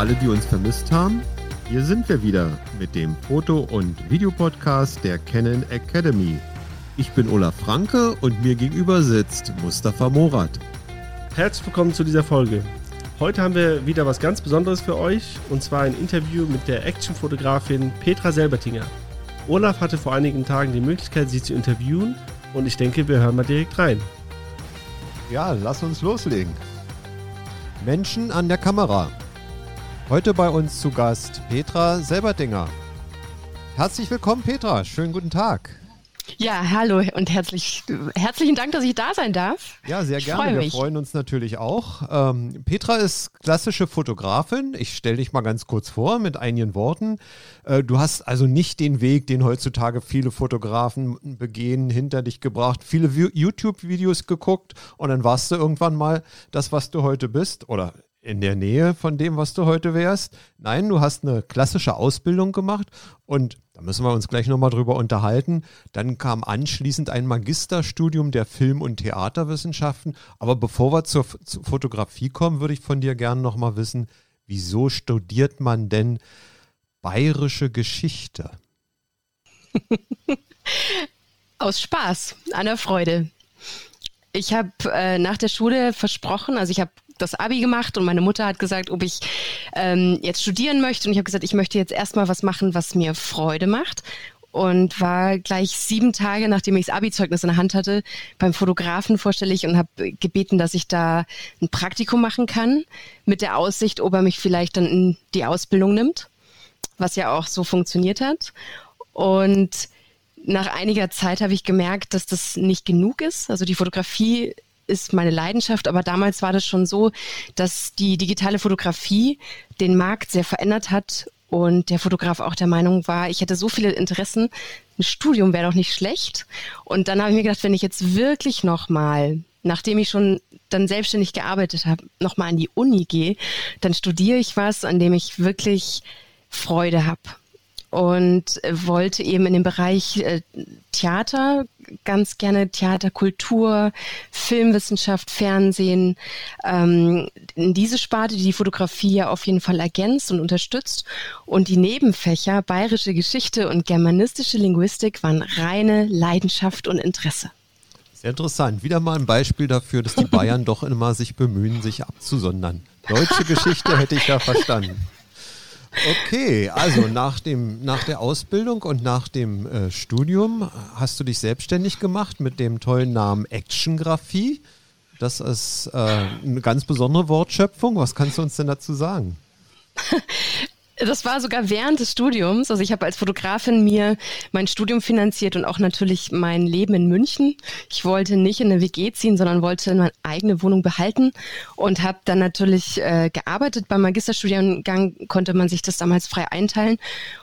alle, die uns vermisst haben. Hier sind wir wieder mit dem Foto- und Videopodcast der Canon Academy. Ich bin Olaf Franke und mir gegenüber sitzt Mustafa Morat. Herzlich willkommen zu dieser Folge. Heute haben wir wieder was ganz Besonderes für euch und zwar ein Interview mit der Actionfotografin Petra Selbertinger. Olaf hatte vor einigen Tagen die Möglichkeit, sie zu interviewen und ich denke, wir hören mal direkt rein. Ja, lass uns loslegen. Menschen an der Kamera. Heute bei uns zu Gast Petra Selberdinger. Herzlich willkommen, Petra. Schönen guten Tag. Ja, hallo und herzlich, herzlichen Dank, dass ich da sein darf. Ja, sehr gerne. Freu Wir freuen uns natürlich auch. Ähm, Petra ist klassische Fotografin. Ich stelle dich mal ganz kurz vor mit einigen Worten. Äh, du hast also nicht den Weg, den heutzutage viele Fotografen begehen, hinter dich gebracht, viele YouTube-Videos geguckt und dann warst du irgendwann mal das, was du heute bist oder in der Nähe von dem, was du heute wärst. Nein, du hast eine klassische Ausbildung gemacht und da müssen wir uns gleich nochmal drüber unterhalten. Dann kam anschließend ein Magisterstudium der Film- und Theaterwissenschaften. Aber bevor wir zur, zur Fotografie kommen, würde ich von dir gerne nochmal wissen, wieso studiert man denn bayerische Geschichte? Aus Spaß, einer Freude. Ich habe äh, nach der Schule versprochen, also ich habe das Abi gemacht und meine Mutter hat gesagt, ob ich ähm, jetzt studieren möchte. Und ich habe gesagt, ich möchte jetzt erstmal was machen, was mir Freude macht. Und war gleich sieben Tage, nachdem ich das Abi-Zeugnis in der Hand hatte, beim Fotografen vorstellig und habe gebeten, dass ich da ein Praktikum machen kann, mit der Aussicht, ob er mich vielleicht dann in die Ausbildung nimmt, was ja auch so funktioniert hat. Und nach einiger Zeit habe ich gemerkt, dass das nicht genug ist. Also die Fotografie ist meine Leidenschaft, aber damals war das schon so, dass die digitale Fotografie den Markt sehr verändert hat und der Fotograf auch der Meinung war, ich hätte so viele Interessen, ein Studium wäre doch nicht schlecht. Und dann habe ich mir gedacht, wenn ich jetzt wirklich nochmal, nachdem ich schon dann selbstständig gearbeitet habe, nochmal an die Uni gehe, dann studiere ich was, an dem ich wirklich Freude habe und wollte eben in dem Bereich äh, Theater ganz gerne Theaterkultur, Filmwissenschaft, Fernsehen, ähm, in diese Sparte, die die Fotografie ja auf jeden Fall ergänzt und unterstützt. Und die Nebenfächer bayerische Geschichte und germanistische Linguistik waren reine Leidenschaft und Interesse. Sehr interessant. Wieder mal ein Beispiel dafür, dass die Bayern doch immer sich bemühen, sich abzusondern. Deutsche Geschichte hätte ich ja verstanden. Okay, also nach, dem, nach der Ausbildung und nach dem äh, Studium hast du dich selbstständig gemacht mit dem tollen Namen Actiongraphie. Das ist äh, eine ganz besondere Wortschöpfung. Was kannst du uns denn dazu sagen? Das war sogar während des Studiums. Also ich habe als Fotografin mir mein Studium finanziert und auch natürlich mein Leben in München. Ich wollte nicht in eine WG ziehen, sondern wollte meine eigene Wohnung behalten und habe dann natürlich äh, gearbeitet. Beim Magisterstudiengang konnte man sich das damals frei einteilen.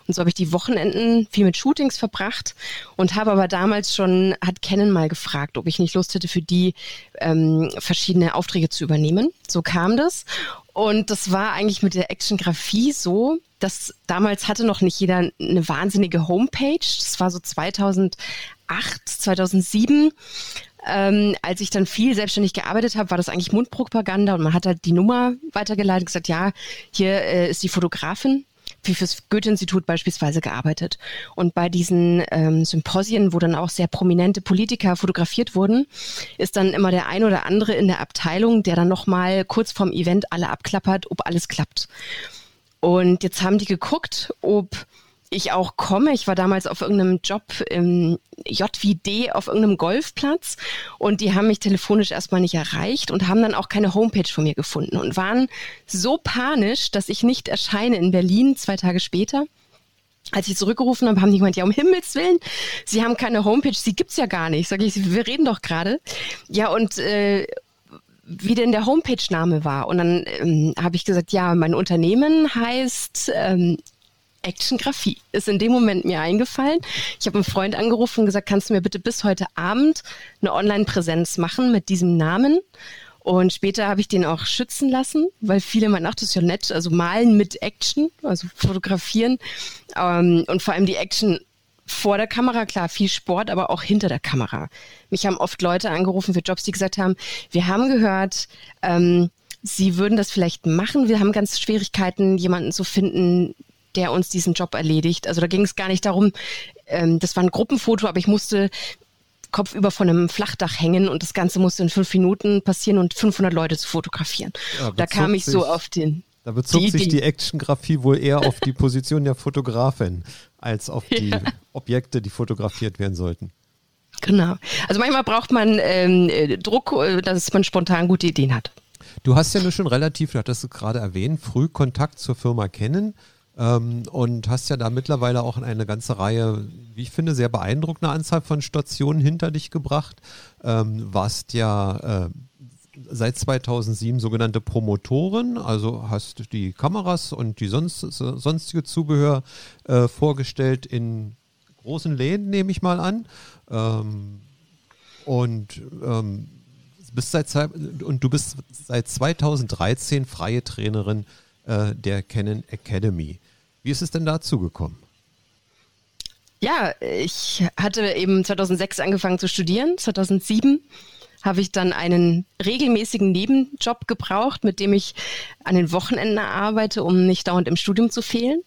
Und so habe ich die Wochenenden viel mit Shootings verbracht und habe aber damals schon, hat Canon mal gefragt, ob ich nicht Lust hätte, für die ähm, verschiedene Aufträge zu übernehmen. So kam das. Und das war eigentlich mit der Actiongraphie so, dass damals hatte noch nicht jeder eine wahnsinnige Homepage. Das war so 2008, 2007. Ähm, als ich dann viel selbstständig gearbeitet habe, war das eigentlich Mundpropaganda und man hat halt die Nummer weitergeleitet und gesagt, ja, hier äh, ist die Fotografin, wie fürs Goethe-Institut beispielsweise gearbeitet. Und bei diesen ähm, Symposien, wo dann auch sehr prominente Politiker fotografiert wurden, ist dann immer der ein oder andere in der Abteilung, der dann nochmal kurz vorm Event alle abklappert, ob alles klappt. Und jetzt haben die geguckt, ob ich auch komme. Ich war damals auf irgendeinem Job im JVD auf irgendeinem Golfplatz und die haben mich telefonisch erstmal nicht erreicht und haben dann auch keine Homepage von mir gefunden und waren so panisch, dass ich nicht erscheine in Berlin zwei Tage später. Als ich zurückgerufen habe, haben die gemeint, ja, um Himmels Willen, Sie haben keine Homepage, sie gibt's ja gar nicht. Sag ich, wir reden doch gerade. Ja, und äh, wie denn der Homepage-Name war. Und dann ähm, habe ich gesagt, ja, mein Unternehmen heißt ähm, Actiongraphie. Ist in dem Moment mir eingefallen. Ich habe einen Freund angerufen und gesagt, kannst du mir bitte bis heute Abend eine Online-Präsenz machen mit diesem Namen? Und später habe ich den auch schützen lassen, weil viele meinen, ach, das ist ja nett, also malen mit Action, also fotografieren. Ähm, und vor allem die Action vor der Kamera, klar, viel Sport, aber auch hinter der Kamera. Mich haben oft Leute angerufen für Jobs, die gesagt haben, wir haben gehört, ähm, sie würden das vielleicht machen. Wir haben ganz Schwierigkeiten, jemanden zu finden, der uns diesen Job erledigt. Also da ging es gar nicht darum, ähm, das war ein Gruppenfoto, aber ich musste kopfüber von einem Flachdach hängen und das Ganze musste in fünf Minuten passieren und 500 Leute zu fotografieren. Ja, da kam ich so auf den. Da bezog die, sich die Actiongrafie wohl eher auf die Position der Fotografin als auf die ja. Objekte, die fotografiert werden sollten. Genau. Also manchmal braucht man ähm, Druck, äh, dass man spontan gute Ideen hat. Du hast ja nur schon relativ, du hattest es gerade erwähnt, früh Kontakt zur Firma kennen ähm, und hast ja da mittlerweile auch eine ganze Reihe, wie ich finde, sehr beeindruckende Anzahl von Stationen hinter dich gebracht. Ähm, warst ja äh, seit 2007 sogenannte Promotorin, also hast die Kameras und die sonst, sonstige Zubehör äh, vorgestellt in großen Läden, nehme ich mal an. Ähm, und ähm, bist seit, und du bist seit 2013 freie Trainerin äh, der Canon Academy. Wie ist es denn dazu gekommen? Ja, ich hatte eben 2006 angefangen zu studieren. 2007 habe ich dann einen regelmäßigen Nebenjob gebraucht, mit dem ich an den Wochenenden arbeite, um nicht dauernd im Studium zu fehlen.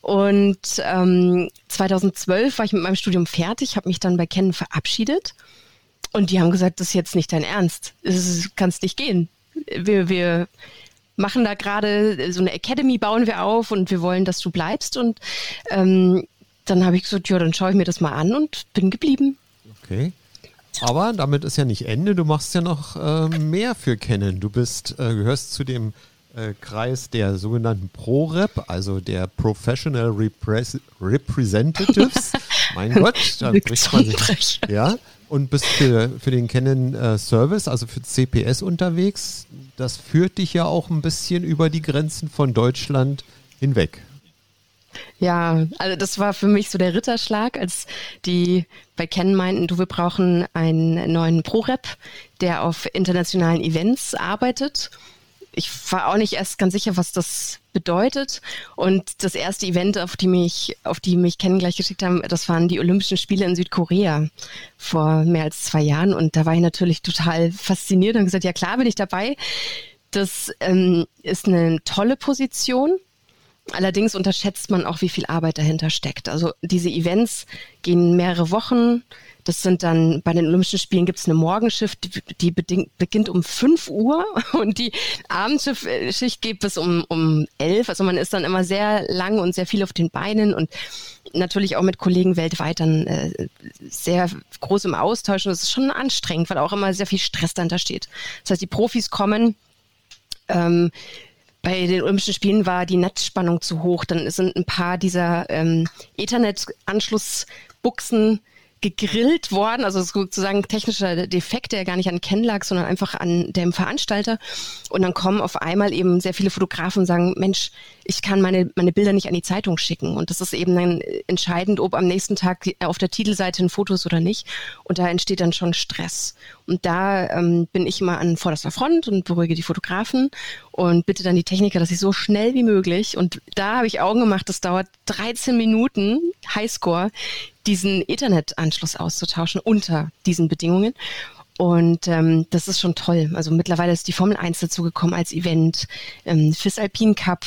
Und ähm, 2012 war ich mit meinem Studium fertig, habe mich dann bei Canon verabschiedet. Und die haben gesagt, das ist jetzt nicht dein Ernst. Es kann nicht gehen. Wir, wir machen da gerade so eine Academy, bauen wir auf und wir wollen, dass du bleibst. Und ähm, dann habe ich gesagt, ja, dann schaue ich mir das mal an und bin geblieben. Okay. Aber damit ist ja nicht Ende. Du machst ja noch äh, mehr für Canon. Du bist, äh, gehörst zu dem äh, Kreis der sogenannten Pro-Rep, also der Professional Repres Representatives. mein Gott, da bricht man sich. Ja, und bist für, für den Canon äh, Service, also für CPS unterwegs. Das führt dich ja auch ein bisschen über die Grenzen von Deutschland hinweg. Ja, also das war für mich so der Ritterschlag, als die bei Canon meinten, du, wir brauchen einen neuen Pro-Rep, der auf internationalen Events arbeitet ich war auch nicht erst ganz sicher, was das bedeutet. Und das erste Event, auf die mich, auf die mich kennen gleich geschickt haben, das waren die Olympischen Spiele in Südkorea vor mehr als zwei Jahren. Und da war ich natürlich total fasziniert und gesagt, ja klar bin ich dabei. Das ähm, ist eine tolle Position. Allerdings unterschätzt man auch, wie viel Arbeit dahinter steckt. Also diese Events gehen mehrere Wochen. Das sind dann, bei den Olympischen Spielen gibt es eine Morgenschicht, die, beginnt um 5 Uhr und die Abendschicht geht bis um, um 11. Also man ist dann immer sehr lang und sehr viel auf den Beinen und natürlich auch mit Kollegen weltweit dann äh, sehr groß im Austausch. Und das ist schon anstrengend, weil auch immer sehr viel Stress dahinter steht. Das heißt, die Profis kommen, ähm, bei den Olympischen Spielen war die Netzspannung zu hoch. Dann sind ein paar dieser ähm, Ethernet-Anschlussbuchsen gegrillt worden, also sozusagen technischer Defekt, der gar nicht an Ken lag, sondern einfach an dem Veranstalter. Und dann kommen auf einmal eben sehr viele Fotografen und sagen, Mensch, ich kann meine, meine Bilder nicht an die Zeitung schicken. Und das ist eben dann entscheidend, ob am nächsten Tag auf der Titelseite ein Foto ist oder nicht. Und da entsteht dann schon Stress. Und da ähm, bin ich immer an vorderster Front und beruhige die Fotografen und bitte dann die Techniker, dass ich so schnell wie möglich, und da habe ich Augen gemacht, das dauert 13 Minuten, Highscore, diesen Ethernet-Anschluss auszutauschen unter diesen Bedingungen. Und ähm, das ist schon toll. Also mittlerweile ist die Formel 1 dazu gekommen als Event, ähm, FIS Alpine Cup,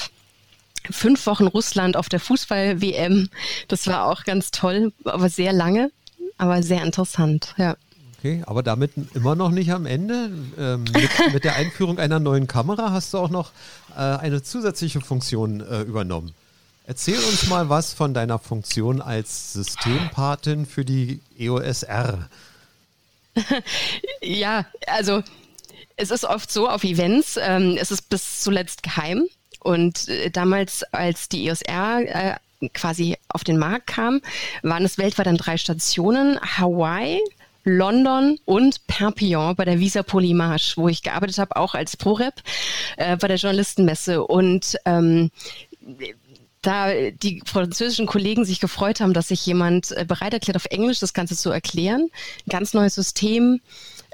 fünf Wochen Russland auf der Fußball-WM. Das war auch ganz toll, aber sehr lange, aber sehr interessant, ja. Okay, aber damit immer noch nicht am Ende. Ähm, mit, mit, der Einführung einer neuen Kamera hast du auch noch äh, eine zusätzliche Funktion äh, übernommen. Erzähl uns mal was von deiner Funktion als Systempatin für die EOS R. ja, also es ist oft so auf Events, ähm, es ist bis zuletzt geheim. Und äh, damals, als die EOS R äh, quasi auf den Markt kam, waren es weltweit dann drei Stationen. Hawaii, London und Perpignan bei der Visa Polymarche, wo ich gearbeitet habe, auch als ProRep äh, bei der Journalistenmesse. Und ähm, da die französischen Kollegen sich gefreut haben, dass sich jemand äh, bereit erklärt, auf Englisch das Ganze zu erklären. Ein ganz neues System,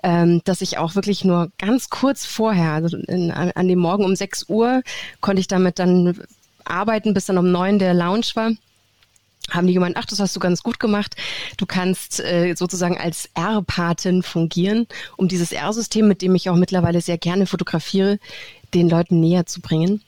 ähm, dass ich auch wirklich nur ganz kurz vorher, also in, an, an dem Morgen um 6 Uhr, konnte ich damit dann arbeiten, bis dann um 9 der Lounge war. haben die gemeint, ach, das hast du ganz gut gemacht. Du kannst äh, sozusagen als R-Patin fungieren, um dieses R-System, mit dem ich auch mittlerweile sehr gerne fotografiere, den Leuten näher zu bringen.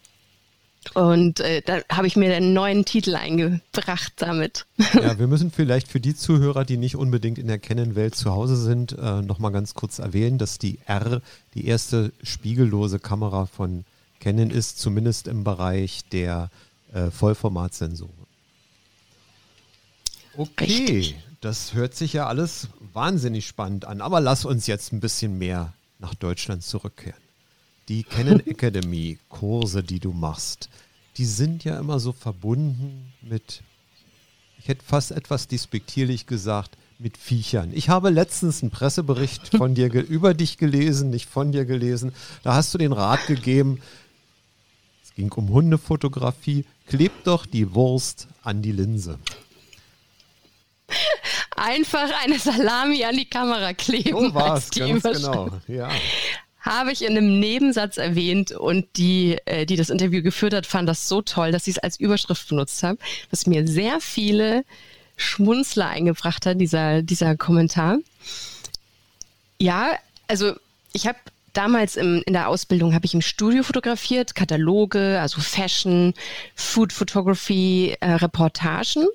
Und äh, da habe ich mir einen neuen Titel eingebracht damit. Ja, wir müssen vielleicht für die Zuhörer, die nicht unbedingt in der Canon-Welt zu Hause sind, äh, nochmal ganz kurz erwähnen, dass die R die erste spiegellose Kamera von Canon ist, zumindest im Bereich der äh, Vollformatsensoren. Okay, Richtig. das hört sich ja alles wahnsinnig spannend an, aber lass uns jetzt ein bisschen mehr nach Deutschland zurückkehren. Die Canon Academy Kurse, die du machst, die sind ja immer so verbunden mit, ich hätte fast etwas despektierlich gesagt, mit Viechern. Ich habe letztens einen Pressebericht von dir über dich gelesen, nicht von dir gelesen. Da hast du den Rat gegeben, es ging um Hundefotografie, klebt doch die Wurst an die Linse. Einfach eine Salami an die Kamera kleben. So war es, ganz genau. Ja. Habe ich in einem Nebensatz erwähnt und die, äh, die das Interview geführt hat, fand das so toll, dass sie es als Überschrift benutzt haben, was mir sehr viele Schmunzler eingebracht hat, dieser, dieser Kommentar. Ja, also ich habe damals im, in der Ausbildung habe ich im Studio fotografiert, Kataloge, also Fashion, Food Photography, äh, Reportagen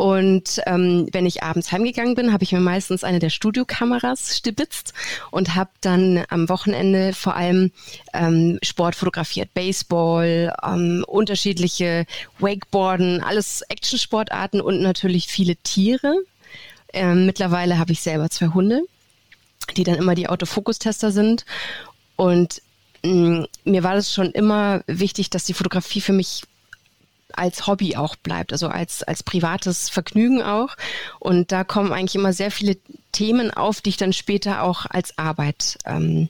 und ähm, wenn ich abends heimgegangen bin, habe ich mir meistens eine der Studiokameras stibitzt und habe dann am Wochenende vor allem ähm, Sport fotografiert, Baseball, ähm, unterschiedliche Wakeboarden, alles Actionsportarten und natürlich viele Tiere. Ähm, mittlerweile habe ich selber zwei Hunde, die dann immer die Autofokustester sind und mh, mm, mir war das schon immer wichtig, dass die Fotografie für mich als Hobby auch bleibt, also als, als privates Vergnügen auch. Und da kommen eigentlich immer sehr viele Themen auf, die ich dann später auch als Arbeit ähm,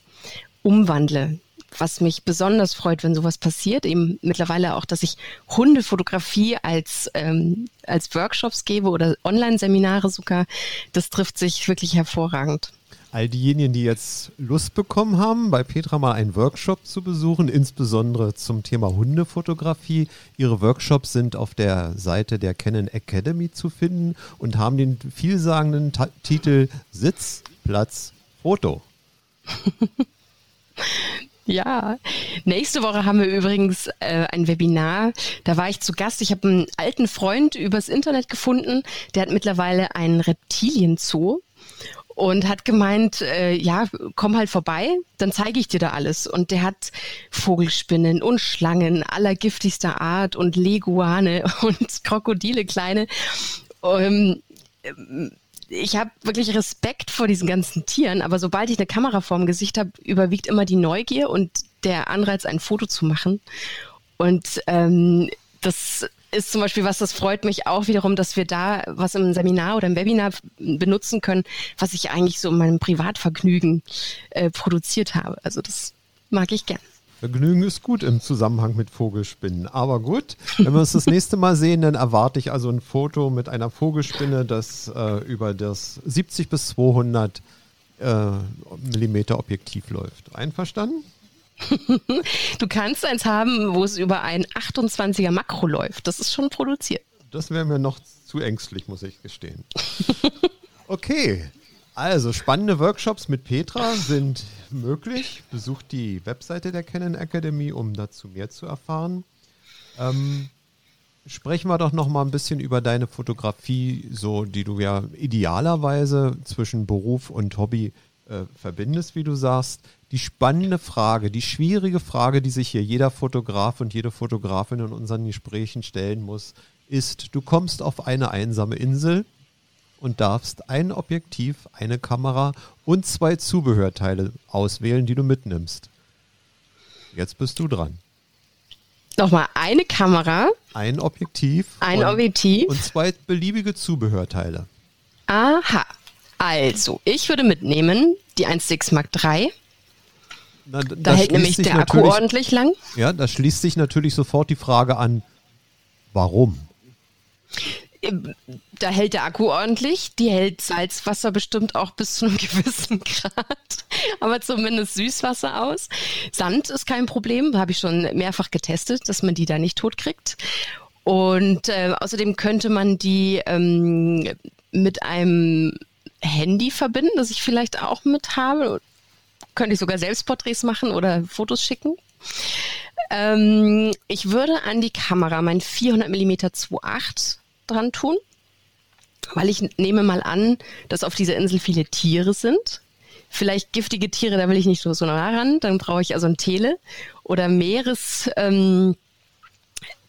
umwandle. Was mich besonders freut, wenn sowas passiert, eben mittlerweile auch, dass ich Hundefotografie als, ähm, als Workshops gebe oder Online-Seminare sogar, das trifft sich wirklich hervorragend all diejenigen, die jetzt Lust bekommen haben, bei Petra mal einen Workshop zu besuchen, insbesondere zum Thema Hundefotografie. Ihre Workshops sind auf der Seite der Canon Academy zu finden und haben den vielsagenden Ta Titel Sitz, Platz, Foto. Ja, nächste Woche haben wir übrigens äh, ein Webinar. Da war ich zu Gast. Ich habe einen alten Freund übers Internet gefunden. Der hat mittlerweile einen Reptilienzoo und hat gemeint, äh, ja, komm halt vorbei, dann zeige ich dir da alles. Und der hat Vogelspinnen und Schlangen aller giftigster Art und Leguane und Krokodile kleine. Ähm, ich habe wirklich Respekt vor diesen ganzen Tieren, aber sobald ich eine Kamera vorm Gesicht habe, überwiegt immer die Neugier und der Anreiz, ein Foto zu machen. Und ähm, das ist zum Beispiel was, das freut mich auch wiederum, dass wir da was im Seminar oder im Webinar benutzen können, was ich eigentlich so in meinem Privatvergnügen äh, produziert habe. Also das mag ich gern. Vergnügen ist gut im Zusammenhang mit Vogelspinnen. Aber gut, wenn wir uns das nächste Mal sehen, dann erwarte ich also ein Foto mit einer Vogelspinne, das äh, über das 70 bis 200 äh, Millimeter Objektiv läuft. Einverstanden? Du kannst eins haben, wo es über ein 28er Makro läuft. Das ist schon produziert. Das wäre mir noch zu ängstlich, muss ich gestehen. Okay, also spannende Workshops mit Petra sind möglich. Besucht die Webseite der Canon Academy, um dazu mehr zu erfahren. Ähm, sprechen wir doch noch mal ein bisschen über deine Fotografie, so die du ja idealerweise zwischen Beruf und Hobby äh, verbindest, wie du sagst die spannende Frage, die schwierige Frage, die sich hier jeder Fotograf und jede Fotografin in unseren Gesprächen stellen muss, ist, du kommst auf eine einsame Insel und darfst ein Objektiv, eine Kamera und zwei Zubehörteile auswählen, die du mitnimmst. Jetzt bist du dran. Nochmal eine Kamera. Ein Objektiv. Ein und, Objektiv. Und zwei beliebige Zubehörteile. Aha. Also, ich würde mitnehmen die 1.6 Mark III na, da hält nämlich der Akku ordentlich lang. Ja, da schließt sich natürlich sofort die Frage an, warum? Da hält der Akku ordentlich, die hält Salzwasser bestimmt auch bis zu einem gewissen Grad, aber zumindest Süßwasser aus. Sand ist kein Problem, habe ich schon mehrfach getestet, dass man die da nicht tot kriegt. Und äh, außerdem könnte man die ähm, mit einem Handy verbinden, das ich vielleicht auch mit habe. Könnte ich sogar Selbstporträts machen oder Fotos schicken. Ähm, ich würde an die Kamera mein 400 mm 2.8 dran tun, weil ich nehme mal an, dass auf dieser Insel viele Tiere sind. Vielleicht giftige Tiere, da will ich nicht so, nah ran, dann brauche ich also ein Tele oder Meeres. Ähm,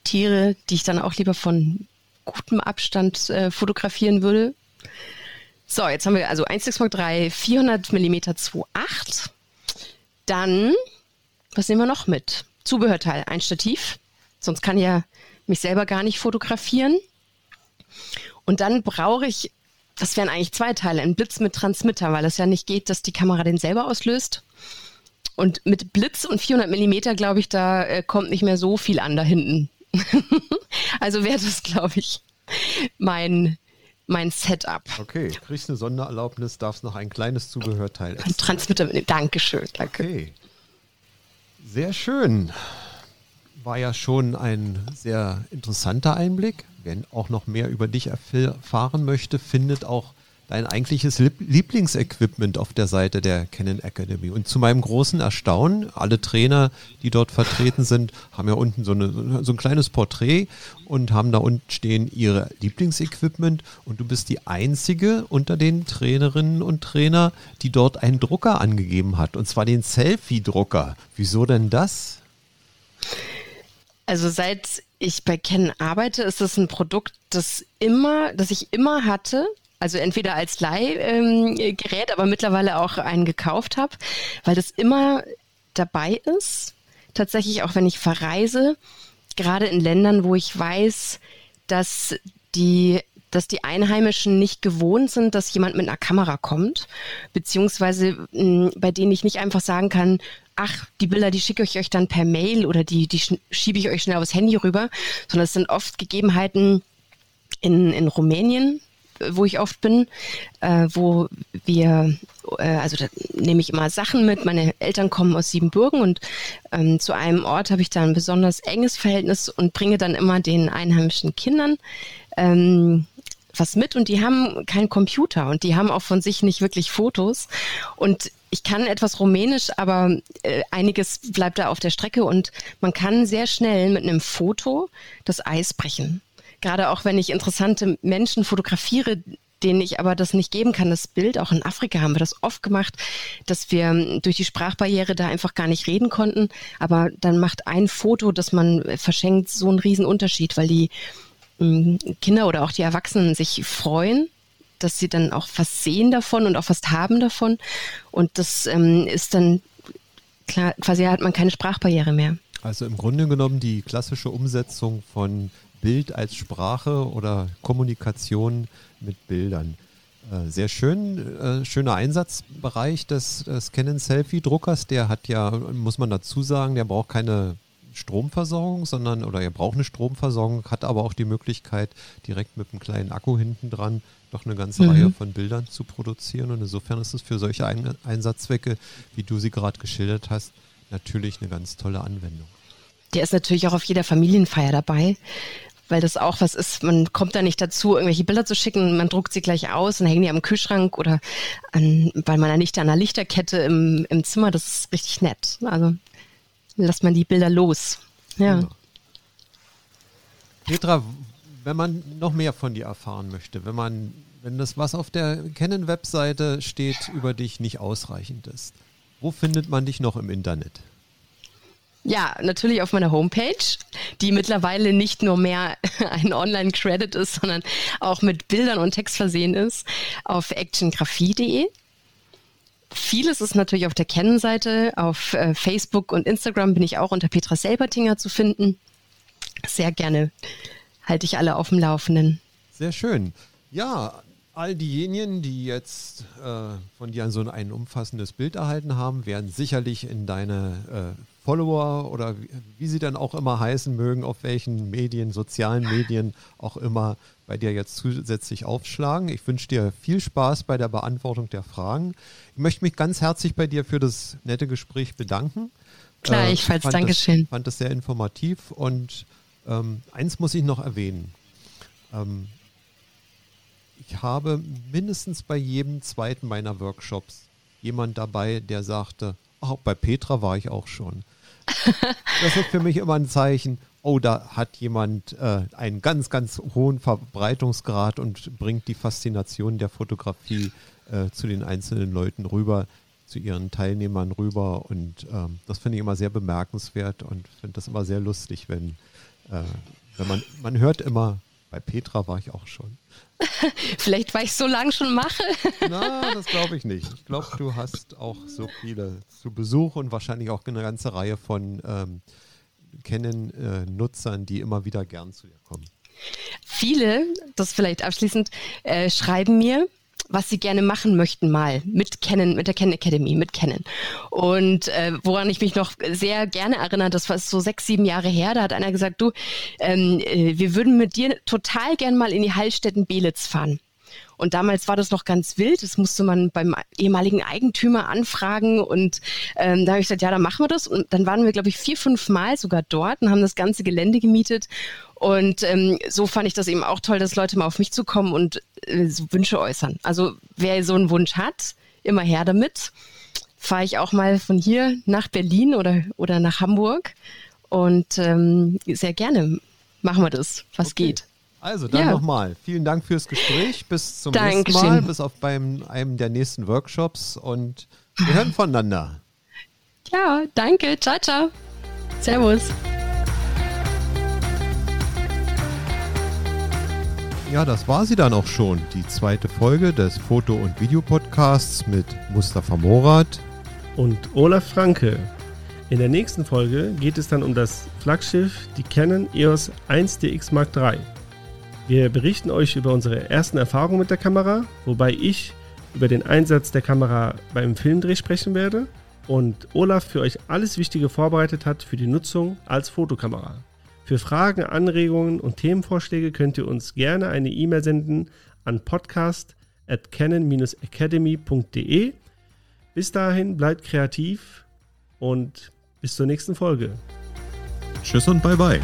die ich dann auch lieber von gutem Abstand äh, fotografieren würde. So, jetzt haben wir also 1,6 Mark 3, 400 mm 2.8. Dann, was nehmen wir noch mit? Zubehörteil, ein Stativ. Sonst kann ich ja mich selber gar nicht fotografieren. Und dann brauche ich, das wären eigentlich zwei Teile, ein Blitz mit Transmitter, weil es ja nicht geht, dass die Kamera den selber auslöst. Und mit Blitz und 400 Millimeter, glaube ich, da äh, kommt nicht mehr so viel an da hinten. also wäre das, glaube ich, mein, mein Setup. Okay, kriegst eine Sondererlaubnis, darfst noch ein kleines Zubehörteil. Ein Transmitter mitnehmen. Dankeschön, danke. Okay. Sehr schön. War ja schon ein sehr interessanter Einblick. Wer auch noch mehr über dich erfahren möchte, findet auch dein eigentliches Lieblingsequipment auf der Seite der Canon Academy. Und zu meinem großen Erstaunen, alle Trainer, die dort vertreten sind, haben ja unten so, eine, so ein kleines Porträt und haben da unten stehen ihre Lieblingsequipment. Und du bist die einzige unter den Trainerinnen und Trainer, die dort einen Drucker angegeben hat. Und zwar den Selfie-Drucker. Wieso denn das? Also seit ich bei Canon arbeite, ist es ein Produkt, das immer, das ich immer hatte also entweder als Leihgerät, ähm, aber mittlerweile auch einen gekauft habe, weil das immer dabei ist. Tatsächlich auch wenn ich verreise, gerade in Ländern, wo ich weiß, dass die dass die Einheimischen nicht gewohnt sind, dass jemand mit einer Kamera kommt, beziehungsweise mh, bei denen ich nicht einfach sagen kann, ach, die Bilder, die schicke ich euch dann per Mail oder die, die schiebe ich euch schnell aufs Handy rüber, sondern es sind oft Gegebenheiten in, in Rumänien, wo ich oft bin, äh, wo wir, äh, also da nehme ich immer Sachen mit. Meine Eltern kommen aus Siebenbürgen und ähm, zu einem Ort habe ich da ein besonders enges Verhältnis und bringe dann immer den einheimischen Kindern ähm, was mit. Und die haben keinen Computer und die haben auch von sich nicht wirklich Fotos. Und ich kann etwas Rumänisch, aber äh, einiges bleibt da auf der Strecke. Und man kann sehr schnell mit einem Foto das Eis brechen gerade auch wenn ich interessante Menschen fotografiere, denen ich aber das nicht geben kann, das Bild. Auch in Afrika haben wir das oft gemacht, dass wir durch die Sprachbarriere da einfach gar nicht reden konnten. Aber dann macht ein Foto, das man verschenkt, so einen riesen Unterschied, weil die mm, Kinder oder auch die Erwachsenen sich freuen, dass sie dann auch was sehen davon und auch was haben davon. Und das ähm, ist dann klar, quasi hat man keine Sprachbarriere mehr. Also im Grunde genommen die klassische Umsetzung von Bild als Sprache oder Kommunikation mit Bildern. Äh, sehr schön, äh, schöner Einsatzbereich des, des Canon Selfie-Druckers. Der hat ja, muss man dazu sagen, der braucht keine Stromversorgung, sondern, oder er braucht eine Stromversorgung, hat aber auch die Möglichkeit, direkt mit einem kleinen Akku hinten dran noch eine ganze mhm. Reihe von Bildern zu produzieren. Und insofern ist es für solche Ein Einsatzzwecke, wie du sie gerade geschildert hast, natürlich eine ganz tolle Anwendung. Der ist natürlich auch auf jeder Familienfeier dabei weil das auch was ist, man kommt da nicht dazu, irgendwelche Bilder zu schicken, man druckt sie gleich aus und hängen die am Kühlschrank oder an, bei meiner Nichte an einer Lichterkette im, im Zimmer, das ist richtig nett. Also lässt man die Bilder los. Ja. Genau. Petra, wenn man noch mehr von dir erfahren möchte, wenn man, wenn das, was auf der Canon-Webseite steht, über dich nicht ausreichend ist, wo findet man dich noch im Internet? Ja, natürlich auf meiner Homepage, die mittlerweile nicht nur mehr ein Online-Credit ist, sondern auch mit Bildern und Text versehen ist, auf actiongraphie.de. Vieles ist natürlich auf der Kennenseite. Auf äh, Facebook und Instagram bin ich auch unter Petra Selbertinger zu finden. Sehr gerne halte ich alle auf dem Laufenden. Sehr schön. Ja, all diejenigen, die jetzt äh, von dir so ein umfassendes Bild erhalten haben, werden sicherlich in deine äh, Follower oder wie, sie dann auch immer heißen mögen, auf welchen Medien, sozialen Medien auch immer bei dir jetzt zusätzlich aufschlagen. Ich wünsche dir viel Spaß bei der Beantwortung der Fragen. Ich möchte mich ganz herzlich bei dir für das nette Gespräch bedanken. Gleichfalls, äh, Dankeschön. Ich fand das sehr informativ und Ähm, eins muss ich noch erwähnen. Ähm, ich habe mindestens bei jedem zweiten meiner Workshops jemand dabei, der sagte, oh, bei Petra war ich auch schon. das ist für mich immer ein Zeichen, oh, da hat jemand äh, einen ganz, ganz hohen Verbreitungsgrad und bringt die Faszination der Fotografie äh, zu den einzelnen Leuten rüber, zu ihren Teilnehmern rüber. Und ähm, das finde ich immer sehr bemerkenswert und finde das immer sehr lustig, wenn, äh, wenn man, man hört immer, bei Petra war ich auch schon. Vielleicht, weil ich so lange schon mache. Na, das glaube ich nicht. Ich glaube, du hast auch so viele zu Besuch und wahrscheinlich auch eine ganze Reihe von ähm, Canon-Nutzern, die immer wieder gern zu dir kommen. Viele, das vielleicht abschließend, äh, schreiben mir, was sie gerne machen möchten mal mit Canon, mit der Canon Academy, mit Canon. Und äh, woran ich mich noch sehr gerne erinnere, das war so sechs, sieben Jahre her, da hat einer gesagt, du, ähm, äh, wir würden mit dir total gern mal in die Heilstätten Belitz fahren. Und damals war das noch ganz wild. Das musste man beim ehemaligen Eigentümer anfragen. Und ähm, da habe ich gesagt, ja, dann machen wir das. Und dann waren wir, glaube ich, vier, fünf Mal sogar dort und haben das ganze Gelände gemietet. Und ähm, so fand ich das eben auch toll, dass Leute mal auf mich zukommen und äh, so Wünsche äußern. Also wer so einen Wunsch hat, immer her damit. Fahre ich auch mal von hier nach Berlin oder, oder nach Hamburg. Und ähm, sehr gerne machen wir das, was okay. geht. Also dann ja. nochmal. Vielen Dank fürs Gespräch. Bis zum Dankeschön. nächsten Mal. Bis auf beim, einem der nächsten Workshops. Und wir hören voneinander. Ja, danke. Ciao, ciao. Servus. Ja, das war sie dann auch schon. Die zweite Folge des Foto- und Videopodcasts mit Mustafa Morat und Olaf Franke. In der nächsten Folge geht es dann um das Flaggschiff, die Canon EOS 1DX Mark III. Wir berichten euch über unsere ersten Erfahrungen mit der Kamera, wobei ich über den Einsatz der Kamera beim Filmdreh sprechen werde und Olaf für euch alles Wichtige vorbereitet hat für die Nutzung als Fotokamera. Für Fragen, Anregungen und Themenvorschläge könnt ihr uns gerne eine E-Mail senden an podcast at canon-academy.de. Bis dahin bleibt kreativ und bis zur nächsten Folge. Tschüss und bye bye.